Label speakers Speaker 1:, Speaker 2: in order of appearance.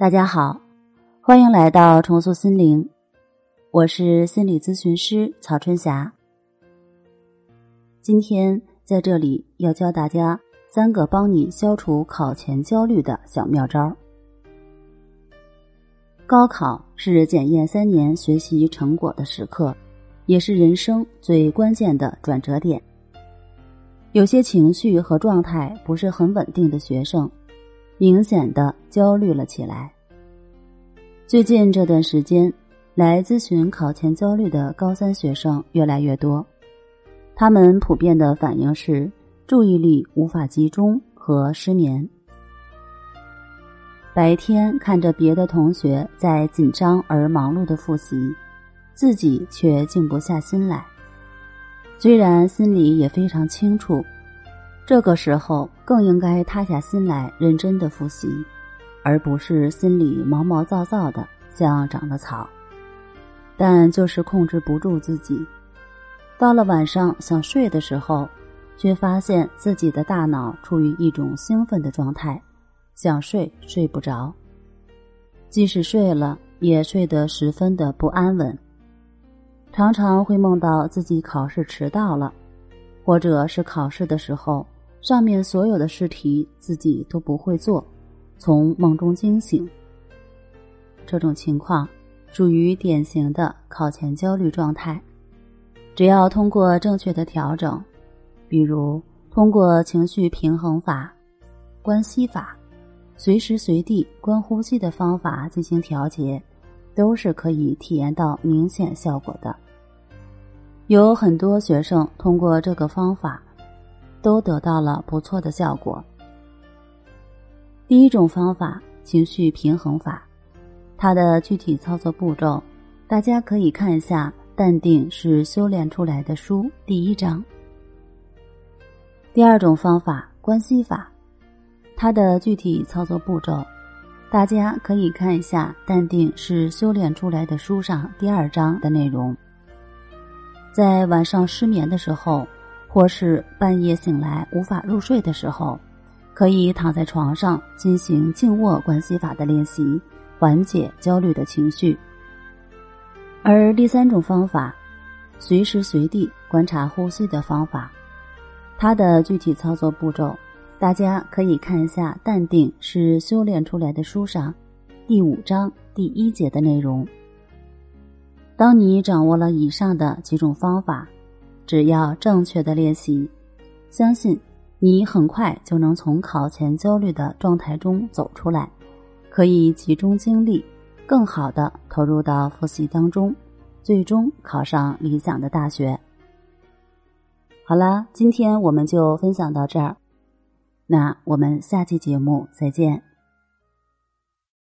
Speaker 1: 大家好，欢迎来到重塑心灵，我是心理咨询师曹春霞。今天在这里要教大家三个帮你消除考前焦虑的小妙招。高考是检验三年学习成果的时刻，也是人生最关键的转折点。有些情绪和状态不是很稳定的学生。明显的焦虑了起来。最近这段时间，来咨询考前焦虑的高三学生越来越多，他们普遍的反应是注意力无法集中和失眠。白天看着别的同学在紧张而忙碌的复习，自己却静不下心来。虽然心里也非常清楚。这个时候更应该塌下心来认真的复习，而不是心里毛毛躁躁的像长了草。但就是控制不住自己，到了晚上想睡的时候，却发现自己的大脑处于一种兴奋的状态，想睡睡不着。即使睡了，也睡得十分的不安稳，常常会梦到自己考试迟到了，或者是考试的时候。上面所有的试题自己都不会做，从梦中惊醒。这种情况属于典型的考前焦虑状态。只要通过正确的调整，比如通过情绪平衡法、关系法、随时随地观呼吸的方法进行调节，都是可以体验到明显效果的。有很多学生通过这个方法。都得到了不错的效果。第一种方法——情绪平衡法，它的具体操作步骤，大家可以看一下《淡定是修炼出来的书》第一章。第二种方法——关系法，它的具体操作步骤，大家可以看一下《淡定是修炼出来的书》上第二章的内容。在晚上失眠的时候。或是半夜醒来无法入睡的时候，可以躺在床上进行静卧关系法的练习，缓解焦虑的情绪。而第三种方法，随时随地观察呼吸的方法，它的具体操作步骤，大家可以看一下《淡定是修炼出来的》书上第五章第一节的内容。当你掌握了以上的几种方法。只要正确的练习，相信你很快就能从考前焦虑的状态中走出来，可以集中精力，更好的投入到复习当中，最终考上理想的大学。好了，今天我们就分享到这儿，那我们下期节目再见。